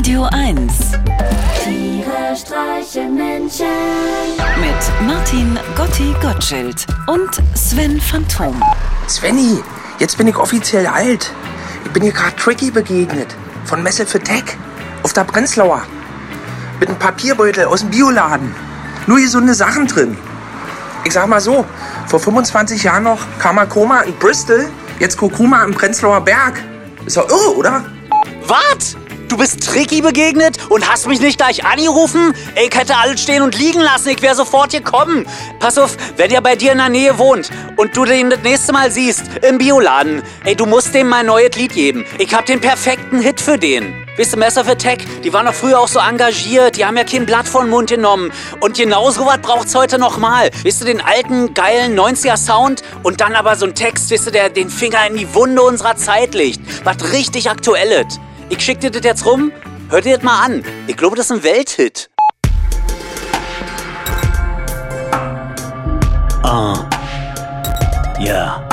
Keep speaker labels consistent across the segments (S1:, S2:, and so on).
S1: Radio 1
S2: Tiere streichen Menschen.
S1: mit Martin Gotti Gottschild und Sven Phantom.
S3: Svenny, jetzt bin ich offiziell alt. Ich bin hier gerade Tricky begegnet. Von Messe für Tech. Auf der Prenzlauer. Mit einem Papierbeutel aus dem Bioladen. Nur gesunde Sachen drin. Ich sag mal so, vor 25 Jahren noch Kamakoma in Bristol, jetzt Kurkuma im Prenzlauer Berg. Ist doch irre, oder?
S4: Was? Du bist Tricky begegnet und hast mich nicht gleich angerufen? Ey, Ich hätte alles stehen und liegen lassen, ich wäre sofort gekommen. Pass auf, wenn der bei dir in der Nähe wohnt und du den das nächste Mal siehst, im Bioladen, ey, du musst dem mein neues Lied geben. Ich hab den perfekten Hit für den. Weißt du, für Tech, die waren doch früher auch so engagiert, die haben ja kein Blatt von Mund genommen. Und genau so was braucht's heute nochmal. Weißt du, den alten, geilen 90er-Sound und dann aber so ein Text, weißt du, der den Finger in die Wunde unserer Zeit legt. Was richtig Aktuelles. Ich schick dir das jetzt rum, hör dir das mal an. Ich glaube, das ist ein Welthit. Ja.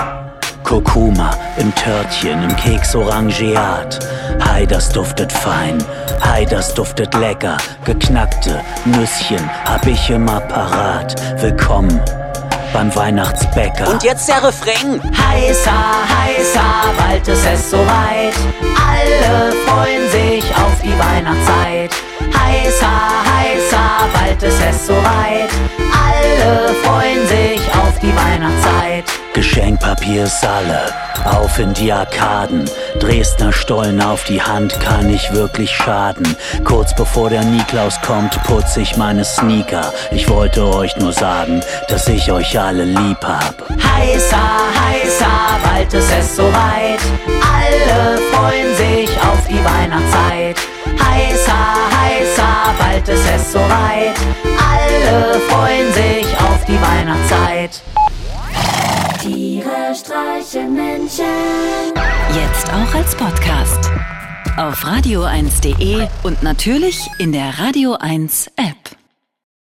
S4: Kurkuma im Törtchen, im Keks Orangeat. Hi, das duftet fein. Hi, das duftet lecker. Geknackte Nüsschen hab ich immer parat. Willkommen beim Weihnachtsbäcker. Und jetzt der Refrain. Heißer, heißer, bald ist es soweit. Heißer, heißer, bald ist es soweit. Alle freuen sich auf die Weihnachtszeit. Geschenkpapier ist alle, auf in die Arkaden. Dresdner Stollen auf die Hand kann nicht wirklich schaden. Kurz bevor der Niklaus kommt, putze ich meine Sneaker. Ich wollte euch nur sagen, dass ich euch alle lieb hab. Heißer, heißer, bald ist es soweit. Alle freuen ist soweit. Alle freuen sich auf die Weihnachtszeit.
S2: Tiere streichen Menschen.
S1: Jetzt auch als Podcast. Auf radio1.de und natürlich in der Radio 1 App.